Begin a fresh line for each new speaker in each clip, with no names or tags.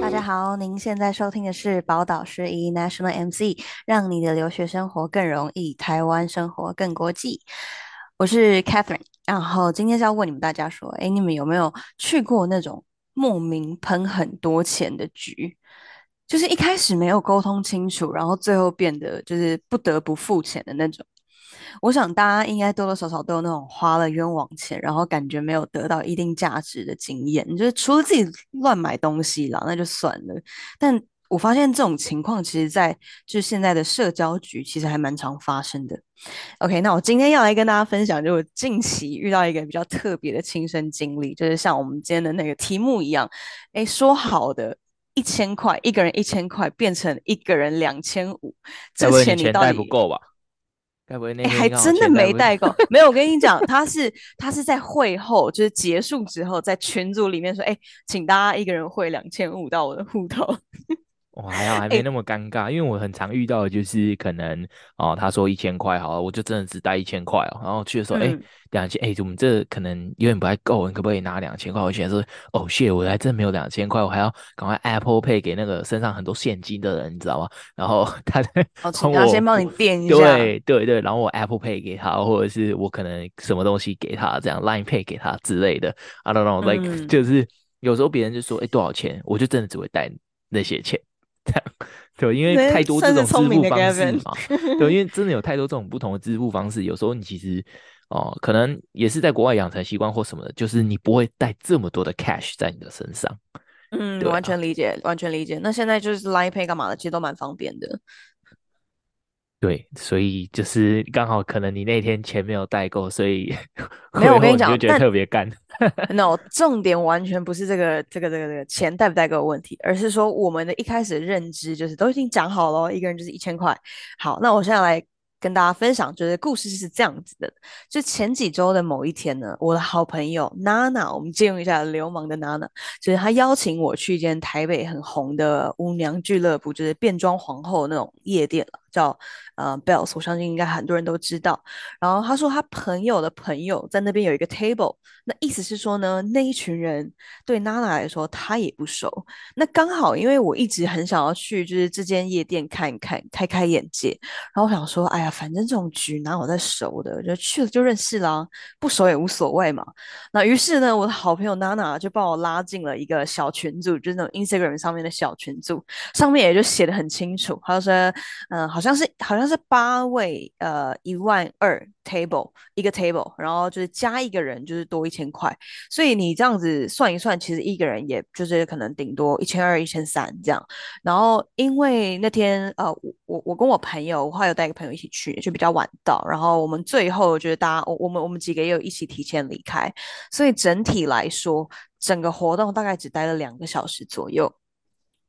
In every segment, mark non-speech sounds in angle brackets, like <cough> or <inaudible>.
大家好，您现在收听的是宝岛师 National MC，让你的留学生活更容易，台湾生活更国际。我是 Catherine，然后今天是要问你们大家说，哎，你们有没有去过那种莫名喷很多钱的局？就是一开始没有沟通清楚，然后最后变得就是不得不付钱的那种。我想大家应该多多少少都有那种花了冤枉钱，然后感觉没有得到一定价值的经验。就是除了自己乱买东西啦，那就算了。但我发现这种情况，其实在就是现在的社交局，其实还蛮常发生的。OK，那我今天要来跟大家分享，就我近期遇到一个比较特别的亲身经历，就是像我们今天的那个题目一样，哎，说好的一千块，一个人一千块，变成一个人两千五，这钱你到底
够吧？该不会那欸
还真的没带够？没有，我跟你讲，他是他是在会后，就是结束之后，在群组里面说，哎，请大家一个人汇两千五到我的户头。
我还好，还没那么尴尬，欸、因为我很常遇到的就是可能哦，他说一千块好了，我就真的只带一千块哦，然后去的时候，哎、嗯，两千，哎，我们这可能有点不太够，你可不可以拿两千块？我现在说，哦谢，我还真没有两千块，我还要赶快 Apple Pay 给那个身上很多现金的人，你知道吗？然后他
哦，请他先帮你垫一下，
对对对，然后我 Apple Pay 给他，或者是我可能什么东西给他，这样 Line Pay 给他之类的，I don't know，like、嗯、就是有时候别人就说，哎，多少钱？我就真的只会带那些钱。这 <laughs> 样对，因为太多这种支付方式嘛，<laughs> 对，因为真的有太多这种不同的支付方式，有时候你其实哦、呃，可能也是在国外养成习惯或什么的，就是你不会带这么多的 cash 在你的身上。
嗯，啊、完全理解，完全理解。那现在就是 Line Pay 干嘛的，其实都蛮方便的。
对，所以就是刚好可能你那天钱没有带够，所以 <laughs>
没有。我跟你讲，
就觉得特别干。<laughs>
no，重点完全不是这个这个这个这个钱带不带够的问题，而是说我们的一开始的认知就是都已经讲好了，一个人就是一千块。好，那我现在来跟大家分享，就是故事是这样子的：就前几周的某一天呢，我的好朋友娜娜，我们借用一下流氓的娜娜，就是她邀请我去一间台北很红的舞娘俱乐部，就是变装皇后那种夜店了。叫呃 Bells，我相信应该很多人都知道。然后他说他朋友的朋友在那边有一个 table，那意思是说呢，那一群人对娜娜来说他也不熟。那刚好因为我一直很想要去，就是这间夜店看一看，开开眼界。然后我想说，哎呀，反正这种局哪有在熟的，就去了就认识啦，不熟也无所谓嘛。那于是呢，我的好朋友娜娜就把我拉进了一个小群组，就是那种 Instagram 上面的小群组，上面也就写的很清楚，他说，嗯、好像。像是好像是八位，呃，一万二 table 一个 table，然后就是加一个人就是多一千块，所以你这样子算一算，其实一个人也就是可能顶多一千二、一千三这样。然后因为那天呃，我我跟我朋友，我还有带一个朋友一起去，就比较晚到，然后我们最后就是大家我我们我们几个也有一起提前离开，所以整体来说，整个活动大概只待了两个小时左右。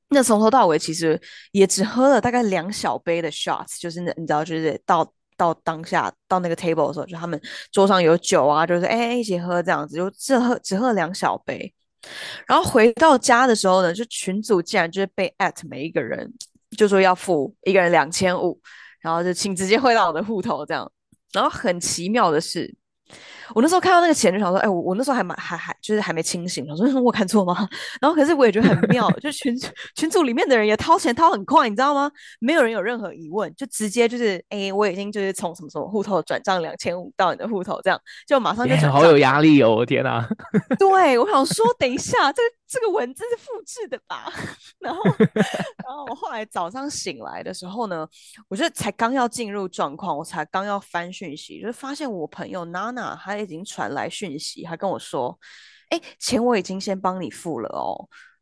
那从头到尾其实也只喝了大概两小杯的 shots，就是那你知道，就是到到当下到那个 table 的时候，就他们桌上有酒啊，就是哎一起喝这样子，就只喝只喝了两小杯。然后回到家的时候呢，就群组竟然就是被 at 每一个人，就说要付一个人两千五，然后就请直接汇到我的户头这样。然后很奇妙的是。我那时候看到那个钱就想说，哎，我我那时候还蛮还还就是还没清醒，我说我看错吗？<laughs> 然后可是我也觉得很妙，就群群组里面的人也掏钱掏很快，你知道吗？没有人有任何疑问，就直接就是，哎，我已经就是从什么什么户头转账两千五到你的户头，这样就马上就转。
好有压力哦，我天哪！
对，我想说，等一下，这个这个文字是复制的吧？<laughs> 然后 <laughs> 然后我后来早上醒来的时候呢，我就才刚要进入状况，我才刚要翻讯息，就是发现我朋友娜娜她。已经传来讯息，她跟我说：“哎，钱我已经先帮你付了哦。”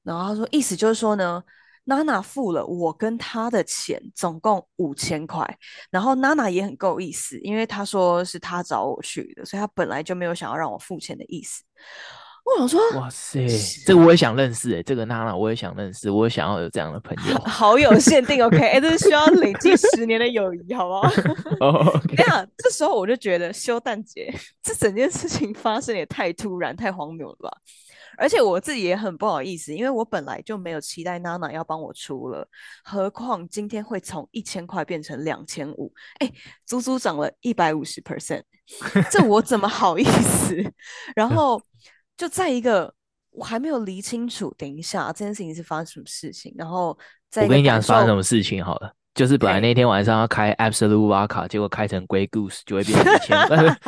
然后她说：“意思就是说呢，娜娜付了我跟他的钱，总共五千块。然后娜娜也很够意思，因为她说是她找我去的，所以她本来就没有想要让我付钱的意思。”我想说，
哇塞，这个我也想认识哎，这个娜娜我也想认识，我也想要有这样的朋友。
好友限定，OK，哎，这是需要累积十年的友谊，好不好？<laughs> 哦，这样，这时候我就觉得，修蛋姐，这整件事情发生也太突然、太荒谬了吧？而且我自己也很不好意思，因为我本来就没有期待娜娜要帮我出了，何况今天会从一千块变成两千五，哎，足足涨了一百五十 percent，这我怎么好意思？<laughs> 然后就在一个我还没有理清楚，等一下这件事情是发生什么事情，然后在
我跟你讲发生什么事情好了。就是本来那天晚上要开 Absolute Vodka，结果开成 Grey Goose 就会变成一千，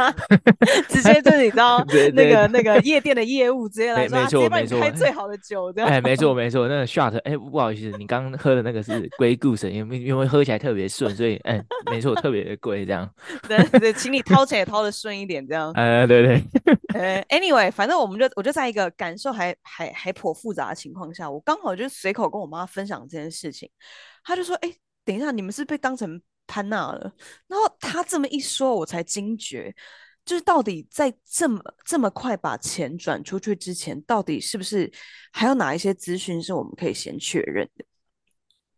<laughs>
直接就是你知道 <laughs> 那个那个夜店的业务直接来说，没错没错，开最好的酒的。
哎，没错没错，那个 shot，哎，不好意思，你刚喝的那个是 Grey Goose，因为因为喝起来特别顺，所以哎，没错，特别的贵这样。<laughs>
对对，请你掏钱也掏的顺一点这样。
哎，对对。
呃，Anyway，反正我们就我就在一个感受还还还颇复杂的情况下，我刚好就随口跟我妈分享这件事情，她就说，哎。等一下，你们是被当成潘娜了？然后他这么一说，我才惊觉，就是到底在这么这么快把钱转出去之前，到底是不是还有哪一些资讯是我们可以先确认的？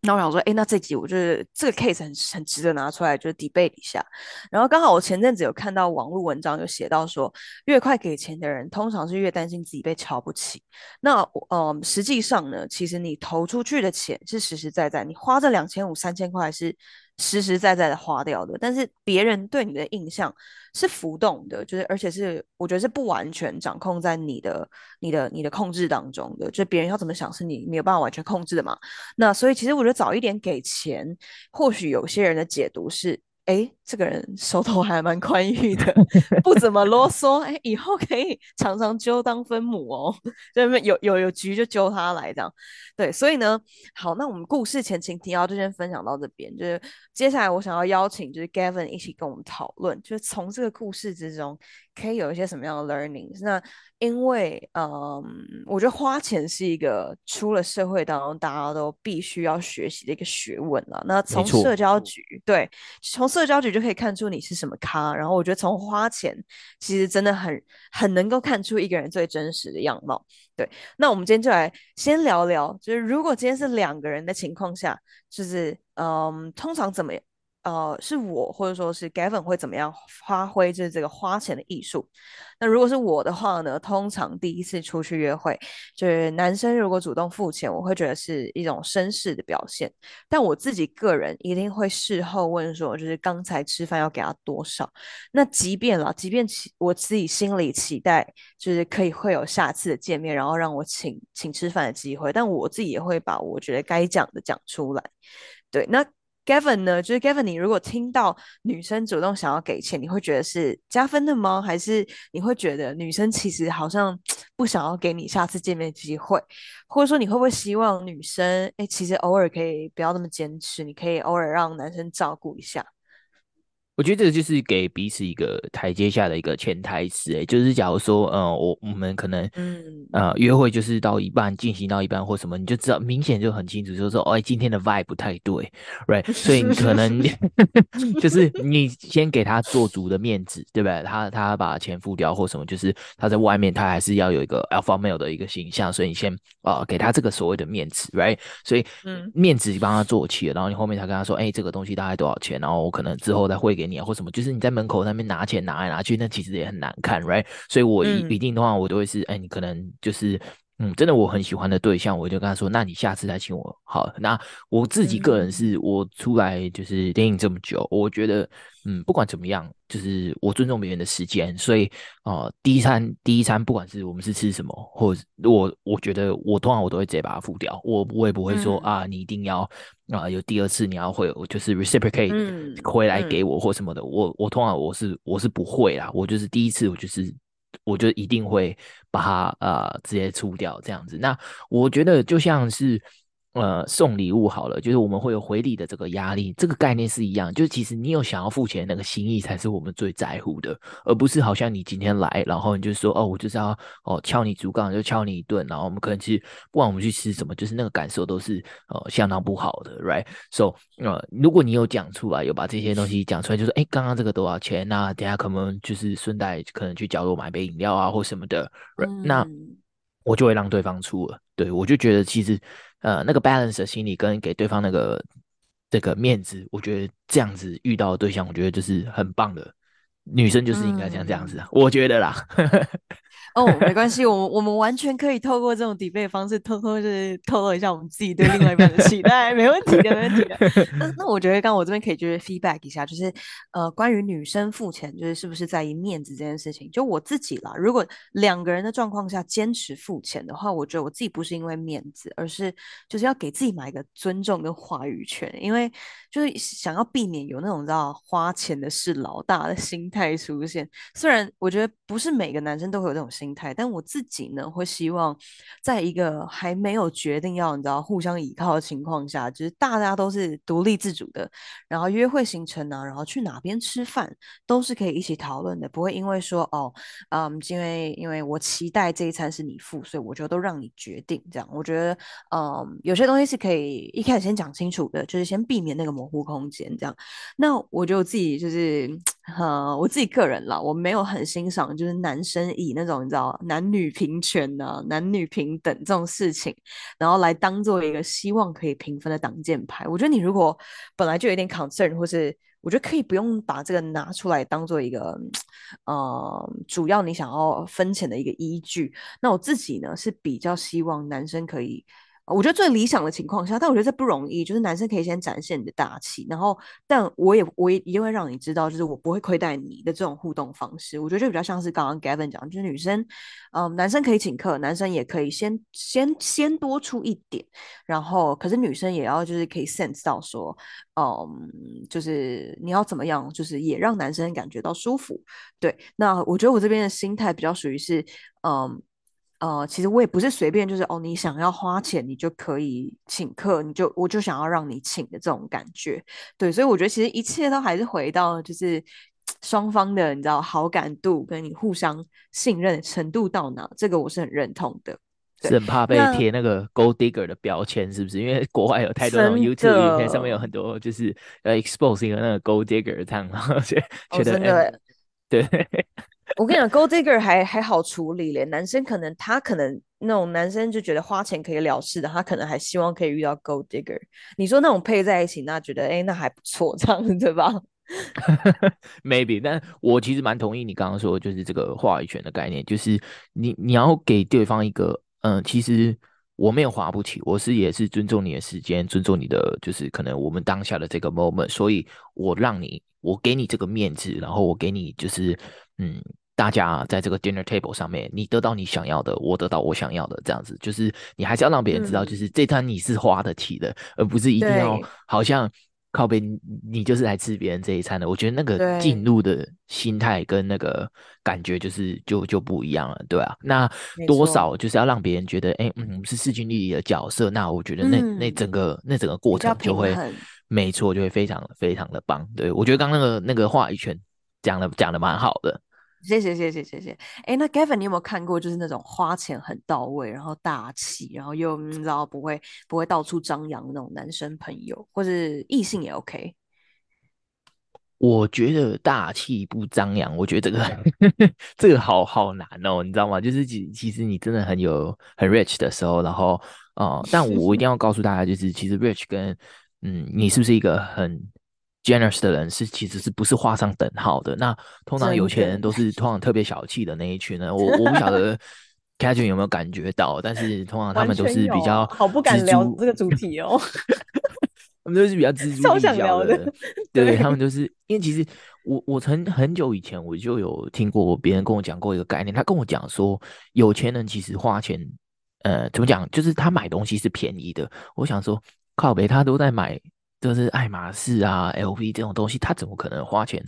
那我想说，哎，那这集我觉得这个 case 很很值得拿出来，就是 debate 一下。然后刚好我前阵子有看到网络文章，有写到说，越快给钱的人，通常是越担心自己被瞧不起。那呃，实际上呢，其实你投出去的钱是实实在在，你花这两千五、三千块是。实实在在的花掉的，但是别人对你的印象是浮动的，就是而且是我觉得是不完全掌控在你的、你的、你的控制当中的，就别人要怎么想是你没有办法完全控制的嘛。那所以其实我觉得早一点给钱，或许有些人的解读是。哎，这个人手头还蛮宽裕的，<laughs> 不怎么啰嗦。哎，以后可以常常揪当分母哦，<laughs> 就有有有局就揪他来这样。对，所以呢，好，那我们故事前情提要就先分享到这边。就是接下来我想要邀请就是 Gavin 一起跟我们讨论，就是从这个故事之中可以有一些什么样的 learnings。那因为，嗯，我觉得花钱是一个出了社会当中大家都必须要学习的一个学问了。那从社交局，对，从社社交局就可以看出你是什么咖。然后我觉得从花钱，其实真的很很能够看出一个人最真实的样貌。对，那我们今天就来先聊聊，就是如果今天是两个人的情况下，就是，嗯，通常怎么样？呃，是我或者说是 Gavin 会怎么样发挥就是这个花钱的艺术？那如果是我的话呢，通常第一次出去约会，就是男生如果主动付钱，我会觉得是一种绅士的表现。但我自己个人一定会事后问说，就是刚才吃饭要给他多少？那即便啦，即便期我自己心里期待就是可以会有下次的见面，然后让我请请吃饭的机会，但我自己也会把我觉得该讲的讲出来。对，那。Gavin 呢？就是 Gavin，你如果听到女生主动想要给钱，你会觉得是加分的吗？还是你会觉得女生其实好像 <tsk> 不想要给你下次见面机会？或者说你会不会希望女生哎，其实偶尔可以不要那么坚持，你可以偶尔让男生照顾一下？
我觉得这个就是给彼此一个台阶下的一个潜台词，哎，就是假如说，呃，我我们可能，嗯，呃，约会就是到一半进行到一半或什么，你就知道明显就很清楚，就是说，哦，今天的 vibe 不太对，right？<laughs> 所以你可能 <laughs> 就是你先给他做足的面子，对不对？他他把钱付掉或什么，就是他在外面他还是要有一个 alpha male 的一个形象，所以你先啊、呃、给他这个所谓的面子，right？所以嗯，面子帮他做起了，然后你后面才跟他说，哎，这个东西大概多少钱？然后我可能之后再汇给你啊。或什么，就是你在门口那边拿钱拿来拿去，那其实也很难看，right？所以我一一定的话，我都会是，哎、你可能就是，嗯，真的我很喜欢的对象，我就跟他说，那你下次再请我。好，那我自己个人是我出来就是电影这么久，我觉得。嗯，不管怎么样，就是我尊重别人的时间，所以呃，第一餐第一餐，不管是我们是吃什么，或者我我觉得我通常我都会直接把它付掉，我我也不会说、嗯、啊，你一定要啊、呃、有第二次你要会有就是 reciprocate 回来给我或什么的，嗯、我我通常我是我是不会啦，我就是第一次我就是我就一定会把它呃直接出掉这样子。那我觉得就像是。呃，送礼物好了，就是我们会有回礼的这个压力，这个概念是一样。就是其实你有想要付钱的那个心意，才是我们最在乎的，而不是好像你今天来，然后你就说哦，我就是要哦敲你竹杠，就敲你一顿，然后我们可能其实不管我们去吃什么，就是那个感受都是呃相当不好的，right？So，呃，如果你有讲出来，有把这些东西讲出来，就是哎，刚刚这个多少钱？那等下可能就是顺带可能去角落买杯饮料啊，或什么的，right? 嗯，那我就会让对方出了。对，我就觉得其实。呃，那个 balance 的心理跟给对方那个这个面子，我觉得这样子遇到的对象，我觉得就是很棒的女生就是应该像这样子啊，嗯、我觉得啦。
哦，没关系，我们我们完全可以透过这种 debate 方式，偷偷就是透露一下我们自己对另外一半的期待，没问题的，没问题的。那 <laughs> 那我觉得，刚刚我这边可以就是 feedback 一下，就是呃，关于女生付钱，就是是不是在意面子这件事情，就我自己啦。如果两个人的状况下坚持付钱的话，我觉得我自己不是因为面子，而是就是要给自己买一个尊重跟话语权，因为就是想要避免有那种你知道花钱的是老大的心态出现。虽然我觉得不是每个男生都会有这种。心态，但我自己呢，会希望在一个还没有决定要你知道互相依靠的情况下，就是大家都是独立自主的，然后约会行程啊，然后去哪边吃饭都是可以一起讨论的，不会因为说哦，嗯，因为因为我期待这一餐是你付，所以我就都让你决定这样。我觉得，嗯，有些东西是可以一开始先讲清楚的，就是先避免那个模糊空间这样。那我觉得我自己就是，呃，我自己个人啦，我没有很欣赏就是男生以那种。你知道男女平权呐、啊，男女平等这种事情，然后来当做一个希望可以平分的挡箭牌。我觉得你如果本来就有点 concern，或是我觉得可以不用把这个拿出来当做一个呃主要你想要分钱的一个依据。那我自己呢是比较希望男生可以。我觉得最理想的情况下，但我觉得这不容易。就是男生可以先展现你的大气，然后，但我也我也一定会让你知道，就是我不会亏待你的这种互动方式。我觉得就比较像是刚刚 Gavin 讲，就是女生，嗯，男生可以请客，男生也可以先先先多出一点，然后，可是女生也要就是可以 sense 到说，嗯，就是你要怎么样，就是也让男生感觉到舒服。对，那我觉得我这边的心态比较属于是，嗯。呃，其实我也不是随便就是哦，你想要花钱，你就可以请客，你就我就想要让你请的这种感觉，对，所以我觉得其实一切都还是回到就是双方的，你知道好感度跟你互相信任的程度到哪，这个我是很认同的。
是很怕被贴那个 gold digger 的标签，是不是？因为国外有太多那种 YouTube 影片，上面有很多就是呃 exposing 那个 gold digger 这样，然后觉得、哦、欸、对。
我跟你讲，Gold Digger 还还好处理咧。男生可能他可能那种男生就觉得花钱可以了事的，他可能还希望可以遇到 Gold Digger。你说那种配在一起，那觉得哎、那还不错，这样子对吧？<laughs>
Maybe，但我其实蛮同意你刚刚说，就是这个话语权的概念，就是你你要给对方一个，嗯，其实我没有花不起，我是也是尊重你的时间，尊重你的，就是可能我们当下的这个 moment，所以我让你，我给你这个面子，然后我给你就是，嗯。大家在这个 dinner table 上面，你得到你想要的，我得到我想要的，这样子就是你还是要让别人知道，就是这餐你是花得起的，嗯、而不是一定要好像靠边，你就是来吃别人这一餐的。我觉得那个进入的心态跟那个感觉就是就就不一样了，对啊，那多少就是要让别人觉得，哎、欸，嗯，是势均力敌的角色。那我觉得那、嗯、那整个那整个过程就会没错，就会非常非常的棒。对，我觉得刚那个那个话语权讲的讲的蛮好的。
谢谢谢谢谢谢，哎，那 Gavin，你有没有看过就是那种花钱很到位，然后大气，然后又你知道不会不会到处张扬的那种男生朋友，或是异性也 OK？
我觉得大气不张扬，我觉得这个 <laughs> 这个好好难哦，你知道吗？就是其其实你真的很有很 rich 的时候，然后哦、呃，但我我一定要告诉大家，就是其实 rich 跟嗯，你是不是一个很 generous 的人是其实是不是画上等号的？那通常有钱人都是通常特别小气的那一群呢。我我不晓得 <laughs> Catherine 有没有感觉到，但是通常他们都是比较
好不敢聊这个主题哦。<laughs>
他们都是比较錙铢必较的，对，对他们就是因为其实我我曾很久以前我就有听过别人跟我讲过一个概念，他跟我讲说有钱人其实花钱呃怎么讲，就是他买东西是便宜的。我想说靠北，他都在买。就是爱马仕啊、LV 这种东西，他怎么可能花钱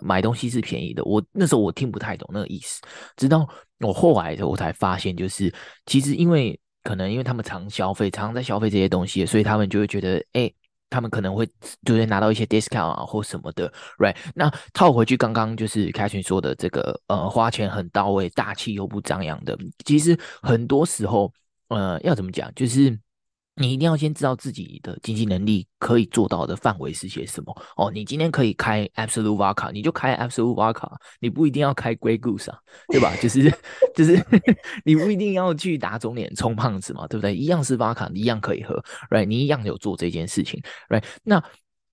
买东西是便宜的？我那时候我听不太懂那个意思，直到我后来的我才发现，就是其实因为可能因为他们常消费，常常在消费这些东西，所以他们就会觉得，哎、他们可能会就是拿到一些 discount 啊或什么的，right？那套回去刚刚就是 Katherine 说的这个，呃，花钱很到位、大气又不张扬的，其实很多时候，呃，要怎么讲，就是。你一定要先知道自己的经济能力可以做到的范围是些什么哦。你今天可以开 Absolut Vodka，你就开 Absolut Vodka，你不一定要开 Grey Goose 啊，对吧？就是就是 <laughs> 你不一定要去打肿脸充胖子嘛，对不对？一样是 Vodka，一样可以喝，right？你一样有做这件事情，right？那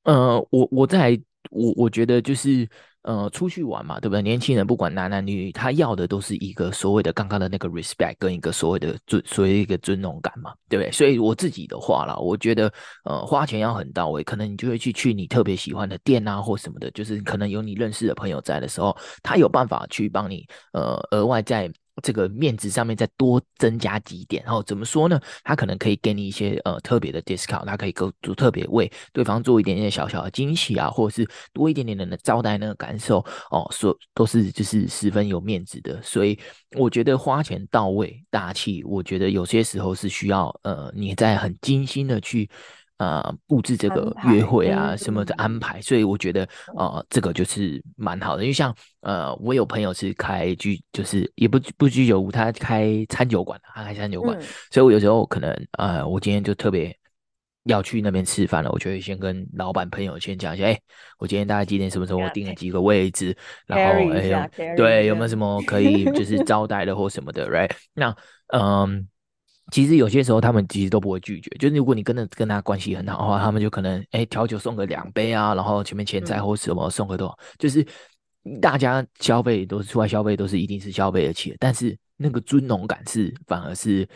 呃，我我在我我觉得就是呃，出去玩嘛，对不对？年轻人不管男男女女，他要的都是一个所谓的刚刚的那个 respect，跟一个所谓的尊，所谓一个尊荣感嘛，对不对？所以我自己的话啦，我觉得，呃，花钱要很到位，可能你就会去去你特别喜欢的店啊，或什么的，就是可能有你认识的朋友在的时候，他有办法去帮你，呃，额外再。这个面子上面再多增加几点，然后怎么说呢？他可能可以给你一些呃特别的 discount，他可以够做特别为对方做一点点小小的惊喜啊，或者是多一点点的招待那个感受哦，所都是就是十分有面子的。所以我觉得花钱到位大气，我觉得有些时候是需要呃你在很精心的去。呃，布置这个约会啊，什么的安排，所以我觉得呃，这个就是蛮好的。因为像呃，我有朋友是开居，就是也不不居酒屋，他开餐酒馆，他开餐酒馆，所以我有时候可能呃，我今天就特别要去那边吃饭了，我就会先跟老板朋友先讲一下，哎，我今天大概几点什么时候我订了几个位置，然后哎，对，有没有什么可以就是 <laughs> 招待的或什么的，right？那嗯。其实有些时候他们其实都不会拒绝，就是如果你跟的跟他关系很好的话，他们就可能哎调酒送个两杯啊，然后前面前菜或什么送个多少，嗯、就是大家消费都是出来消费都是一定是消费得起的，但是那个尊荣感是反而是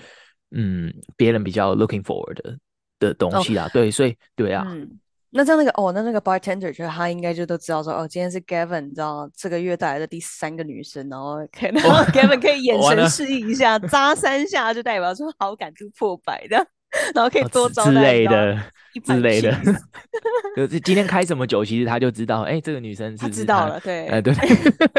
嗯别人比较 looking forward 的的东西啊，哦、对，所以对啊。嗯
那这样那个哦，那那个 bartender 就他应该就都知道说哦，今天是 Gavin，你知道这个月带来的第三个女生，然后 <laughs> 可能 Gavin 可以眼神示意一下，扎三下就代表说好感度破百的，然后可以多招待之类的
之类的。<laughs> 就是今天开什么酒，其实他就知道，哎，这个女生是知
道了，对，
哎对，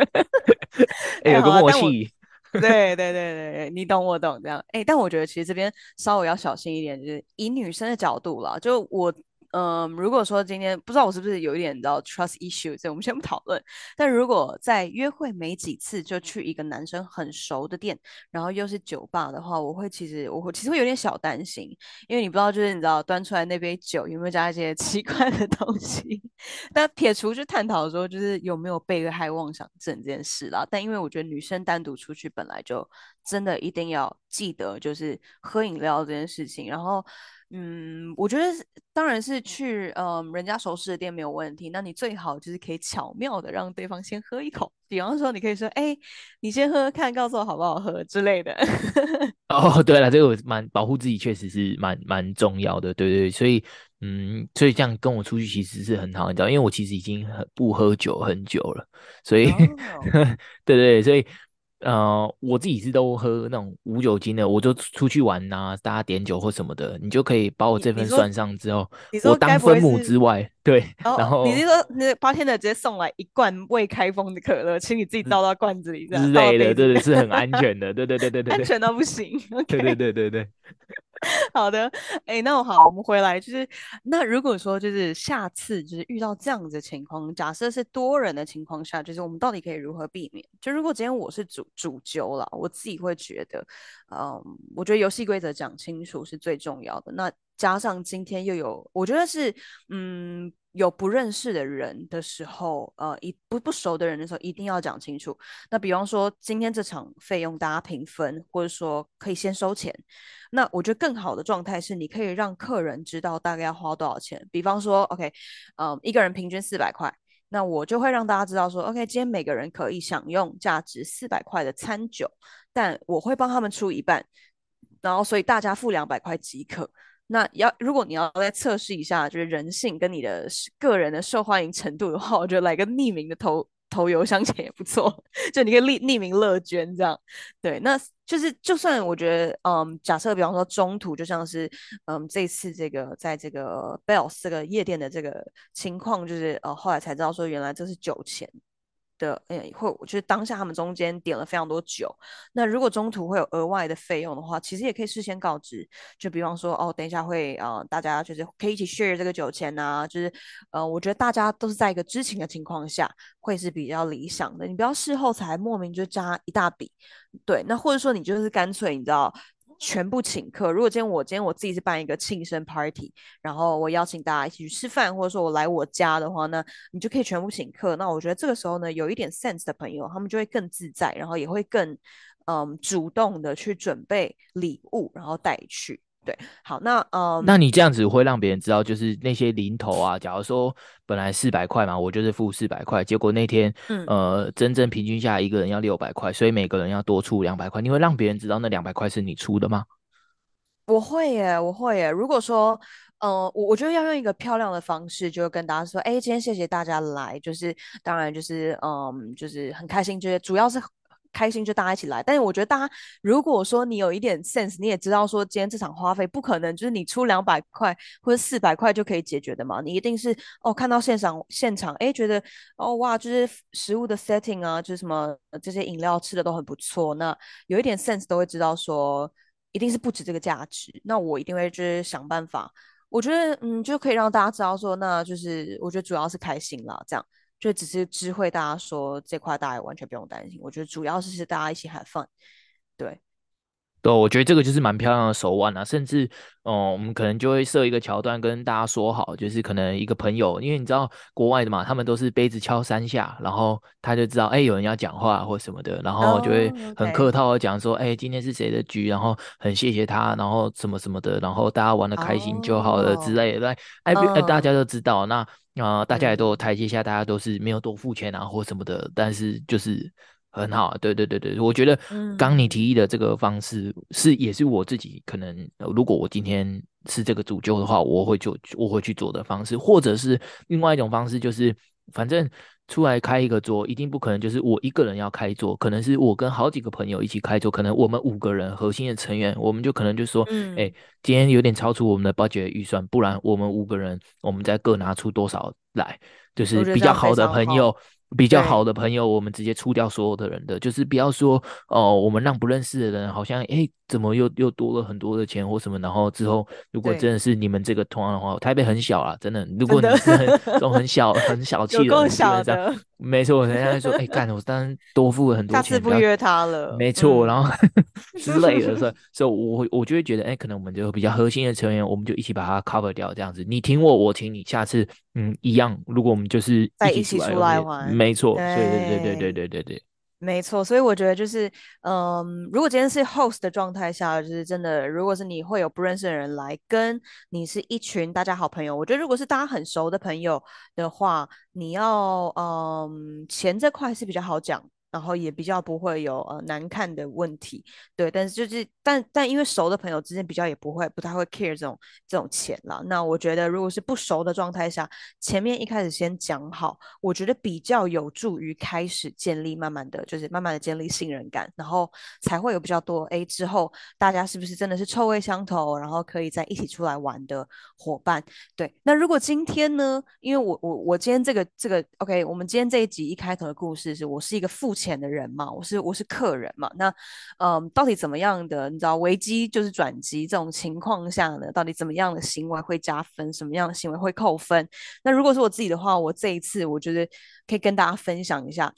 <laughs> 哎有个默契，
对对对对，你懂我懂这样，哎，但我觉得其实这边稍微要小心一点，就是以女生的角度啦，就我。嗯，如果说今天不知道我是不是有一点你知道 trust issue，所以我们先不讨论。但如果在约会没几次就去一个男生很熟的店，然后又是酒吧的话，我会其实我会其实会有点小担心，因为你不知道就是你知道端出来那杯酒有没有加一些奇怪的东西。但撇除去探讨说就是有没有被害妄想症这件事啦，但因为我觉得女生单独出去本来就真的一定要记得就是喝饮料这件事情，然后。嗯，我觉得当然是去嗯人家熟识的店没有问题。那你最好就是可以巧妙的让对方先喝一口，比方说你可以说：“哎，你先喝喝看，告诉我好不好喝之类的。<laughs> ”
哦，对了，这个蛮保护自己，确实是蛮蛮重要的，对对。所以嗯，所以这样跟我出去其实是很好，你知道，因为我其实已经很不喝酒很久了，所以、哦、<laughs> 对对，所以。呃，我自己是都喝那种无酒精的，我就出去玩啊，大家点酒或什么的，你就可以把我这份算上之后，我当分母之外，对，哦、然后
你是说那八天的直接送来一罐未开封的可乐，请你自己倒到罐子里，
之类的，对对，是很安全的，对对对对对，
安全到不行，okay、
对对对对对。<laughs>
好的，哎，那我好，我们回来就是，那如果说就是下次就是遇到这样子的情况，假设是多人的情况下，就是我们到底可以如何避免？就如果今天我是主主揪了，我自己会觉得，嗯，我觉得游戏规则讲清楚是最重要的。那加上今天又有，我觉得是，嗯。有不认识的人的时候，呃，一不不熟的人的时候，一定要讲清楚。那比方说，今天这场费用大家平分，或者说可以先收钱。那我觉得更好的状态是，你可以让客人知道大概要花多少钱。比方说，OK，嗯、呃，一个人平均四百块，那我就会让大家知道说，OK，今天每个人可以享用价值四百块的餐酒，但我会帮他们出一半，然后所以大家付两百块即可。那要如果你要再测试一下，就是人性跟你的个人的受欢迎程度的话，我觉得来个匿名的投投邮箱钱 <laughs> 也不错，就你可以匿匿名乐捐这样。对，那就是就算我觉得，嗯，假设比方说中途就像是，嗯，这次这个在这个 Bell 这个夜店的这个情况，就是呃后来才知道说原来这是酒钱。的，诶，或就是当下他们中间点了非常多酒，那如果中途会有额外的费用的话，其实也可以事先告知，就比方说，哦，等一下会，呃，大家就是可以一起 share 这个酒钱啊，就是，呃，我觉得大家都是在一个知情的情况下，会是比较理想的，你不要事后才莫名就加一大笔，对，那或者说你就是干脆，你知道。全部请客。如果今天我今天我自己是办一个庆生 party，然后我邀请大家一起去吃饭，或者说我来我家的话呢，你就可以全部请客。那我觉得这个时候呢，有一点 sense 的朋友，他们就会更自在，然后也会更嗯主动的去准备礼物，然后带去。对，好，那呃，
那你这样子会让别人知道，就是那些零头啊，假如说本来四百块嘛，我就是付四百块，结果那天，嗯、呃，真正平均下来一个人要六百块，所以每个人要多出两百块，你会让别人知道那两百块是你出的吗？
我会耶，我会耶。如果说，嗯、呃，我我觉得要用一个漂亮的方式，就跟大家说，哎，今天谢谢大家来，就是当然就是，嗯，就是很开心，就是主要是。开心就大家一起来，但是我觉得大家如果说你有一点 sense，你也知道说今天这场花费不可能就是你出两百块或者四百块就可以解决的嘛，你一定是哦看到现场现场哎觉得哦哇就是食物的 setting 啊，就是什么这些饮料吃的都很不错，那有一点 sense 都会知道说一定是不止这个价值，那我一定会就是想办法，我觉得嗯就可以让大家知道说那就是我觉得主要是开心啦这样。就只是知会大家说这块大家完全不用担心，我觉得主要是是大家一起 have fun，对。
对，我觉得这个就是蛮漂亮的手腕啊，甚至，哦，我们可能就会设一个桥段跟大家说好，就是可能一个朋友，因为你知道国外的嘛，他们都是杯子敲三下，然后他就知道，哎，有人要讲话或什么的，然后就会很客套的讲说，哎，今天是谁的局，然后很谢谢他，然后什么什么的，然后大家玩的开心就好了之类的，哎，哎，大家都知道，那啊，大家也都有台阶下，大家都是没有多付钱啊或什么的，但是就是。很好，对对对对，我觉得刚你提议的这个方式是也是我自己可能，如果我今天是这个主揪的话，我会就我会去做的方式，或者是另外一种方式，就是反正出来开一个桌，一定不可能就是我一个人要开桌，可能是我跟好几个朋友一起开桌，可能我们五个人核心的成员，我们就可能就说，哎，今天有点超出我们的 budget 预算，不然我们五个人，我们再各拿出多少来，就是比较好的朋友。比较好的朋友，我们直接出掉所有的人的，就是不要说哦，我们让不认识的人好像哎，怎么又又多了很多的钱或什么，然后之后如果真的是你们这个团的话，台北很小啊，真的，如果你是很 <laughs> 这种很小很小气的，
够小的，
没错，人家说哎干，我当然多付了很多钱，
下次不约他了，
没错，然后 <laughs> 之类的，所以所以我我就会觉得哎，可能我们就比较核心的成员，我们就一起把它 cover 掉，这样子，你挺我，我挺你，下次嗯一样，如果我们就是
一起出来玩。
没错，对对对对对对对，
没错。所以我觉得就是，嗯，如果今天是 host 的状态下，就是真的，如果是你会有不认识的人来，跟你是一群大家好朋友，我觉得如果是大家很熟的朋友的话，你要，嗯，钱这块是比较好讲。然后也比较不会有呃难看的问题，对，但是就是但但因为熟的朋友之间比较也不会不太会 care 这种这种钱啦。那我觉得如果是不熟的状态下，前面一开始先讲好，我觉得比较有助于开始建立慢慢的就是慢慢的建立信任感，然后才会有比较多哎之后大家是不是真的是臭味相投，然后可以在一起出来玩的伙伴。对，那如果今天呢，因为我我我今天这个这个 OK，我们今天这一集一开头的故事是我是一个父亲钱的人嘛，我是我是客人嘛，那嗯，到底怎么样的？你知道危机就是转机，这种情况下呢，到底怎么样的行为会加分，什么样的行为会扣分？那如果是我自己的话，我这一次我觉得可以跟大家分享一下。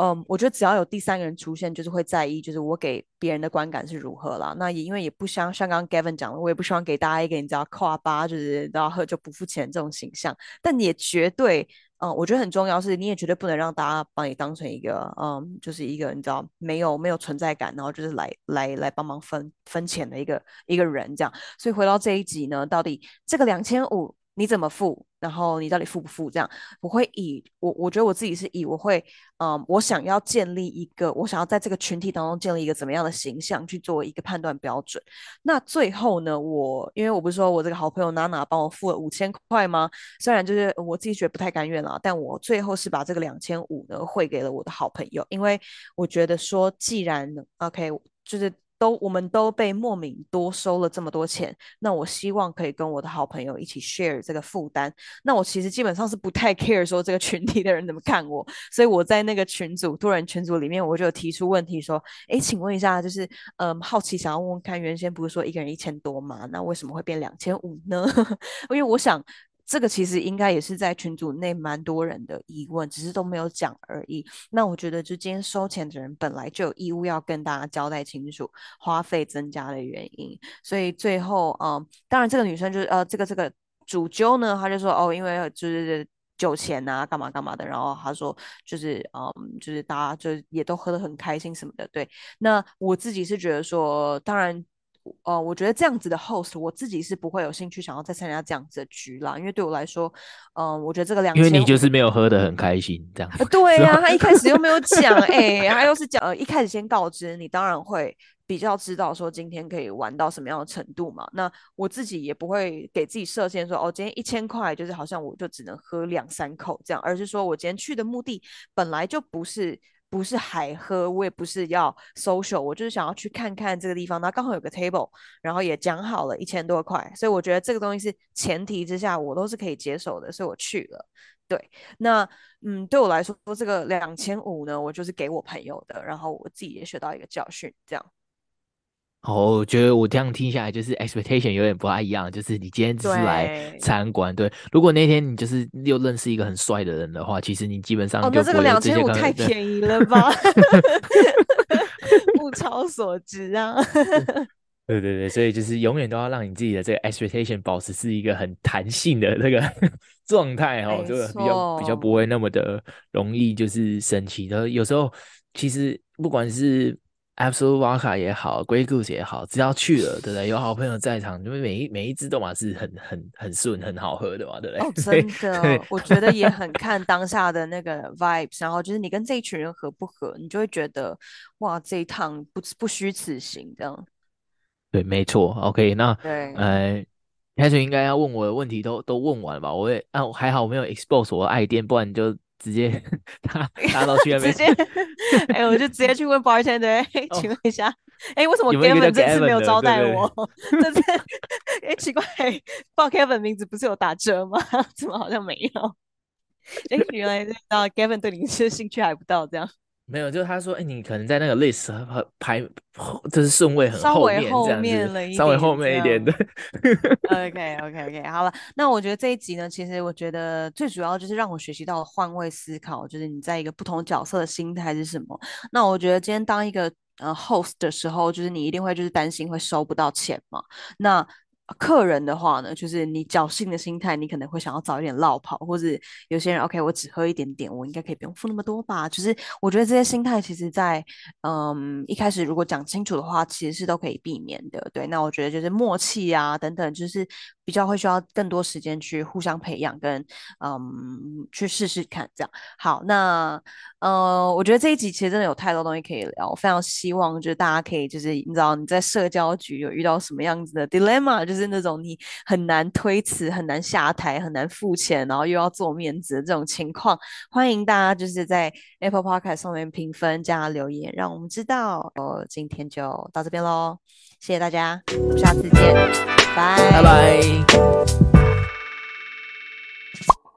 嗯，我觉得只要有第三个人出现，就是会在意，就是我给别人的观感是如何啦。那也因为也不像像刚刚 Gavin 讲的，我也不希望给大家一个你知道扣八，就是然后喝酒不付钱这种形象，但也绝对。嗯，我觉得很重要是，你也绝对不能让大家把你当成一个，嗯，就是一个你知道没有没有存在感，然后就是来来来帮忙分分钱的一个一个人这样。所以回到这一集呢，到底这个两千五你怎么付？然后你到底付不付？这样我会以我，我觉得我自己是以我会，嗯，我想要建立一个，我想要在这个群体当中建立一个怎么样的形象去做一个判断标准。那最后呢，我因为我不是说我这个好朋友娜娜帮我付了五千块吗？虽然就是我自己觉得不太甘愿啦，但我最后是把这个两千五呢汇给了我的好朋友，因为我觉得说既然 OK 就是。都，我们都被莫名多收了这么多钱，那我希望可以跟我的好朋友一起 share 这个负担。那我其实基本上是不太 <laughs> care 说这个群体的人怎么看我，所以我在那个群组多人群组里面，我就提出问题说，哎，请问一下，就是嗯，好奇想要问问看，原先不是说一个人一千多吗？那为什么会变两千五呢？<laughs> 因为我想。这个其实应该也是在群组内蛮多人的疑问，只是都没有讲而已。那我觉得，就今天收钱的人本来就有义务要跟大家交代清楚花费增加的原因。所以最后，嗯，当然这个女生就是呃，这个这个主揪呢，她就说哦，因为就是酒钱啊，干嘛干嘛的。然后他说就是嗯，就是大家就也都喝得很开心什么的。对，那我自己是觉得说，当然。呃，我觉得这样子的 host，我自己是不会有兴趣想要再参加这样子的局啦，因为对我来说，嗯、呃，我觉得这个两千，
因为你就是没有喝得很开心这样。
呃、对呀、啊，他一开始又没有 <laughs> 讲，哎、欸，他又是讲，呃，一开始先告知你，当然会比较知道说今天可以玩到什么样的程度嘛。那我自己也不会给自己设限说，哦，今天一千块就是好像我就只能喝两三口这样，而是说我今天去的目的本来就不是。不是海喝，我也不是要 social，我就是想要去看看这个地方。那刚好有个 table，然后也讲好了一千多块，所以我觉得这个东西是前提之下，我都是可以接受的，所以我去了。对，那嗯，对我来说，这个两千五呢，我就是给我朋友的，然后我自己也学到一个教训，这样。
哦，我觉得我这样听下来，就是 expectation 有点不太一样。就是你今天只是来参观，对，如果那天你就是又认识一个很帅的人的话，其实你基本上就不会有这些。哦，那这个两千五太便宜了吧？<laughs>
物超所值啊！<laughs>
对对对，所以就是永远都要让你自己的这个 expectation 保持是一个很弹性的那个 <laughs> 状态哦，就比较比较不会那么的容易就是生气然后。有时候其实不管是。Absolut Vodka 也好，Grey Goose 也好，只要去了，对不对？有好朋友在场，因为每一每一支都嘛是很很很顺、很好喝的嘛，对不对？
哦，<laughs> 真的，我觉得也很 <laughs> 看当下的那个 vibes，然后就是你跟这一群人合不合，你就会觉得哇，这一趟不不虚此行这样。
对，没错。OK，那对，呃，开始应该要问我的问题都都问完了吧？我也啊，还好我没有 expose 我的爱店，不然你就。直接 <laughs> 他 <laughs> 他到去那边，<laughs> 直接
哎、欸，我就直接去问 bartender，请问一下，哎、oh. 欸，为什么 Gavin 这次没有招待我？这次哎、欸，奇怪，报 Kevin 名字不是有打折吗？怎么好像没有？哎、欸，原来知道 Gavin 对你是兴趣还不到这样。
没有，就是他说，哎、欸，你可能在那个 list 排，就是顺位很后面，
稍微后面了一点，
稍微后面一点的。
OK OK OK，好了，那我觉得这一集呢，其实我觉得最主要就是让我学习到换位思考，就是你在一个不同角色的心态是什么。那我觉得今天当一个呃 host 的时候，就是你一定会就是担心会收不到钱嘛。那客人的话呢，就是你侥幸的心态，你可能会想要早一点落跑，或者有些人 OK，我只喝一点点，我应该可以不用付那么多吧。就是我觉得这些心态，其实在嗯一开始如果讲清楚的话，其实是都可以避免的。对，那我觉得就是默契啊等等，就是比较会需要更多时间去互相培养跟嗯去试试看这样。好，那呃我觉得这一集其实真的有太多东西可以聊，我非常希望就是大家可以就是你知道你在社交局有遇到什么样子的 dilemma，就是。那种你很难推辞、很难下台、很难付钱，然后又要做面子的这种情况，欢迎大家就是在 Apple Podcast 上面评分加留言，让我们知道。哦，今天就到这边喽，谢谢大家，我们下次见，拜拜。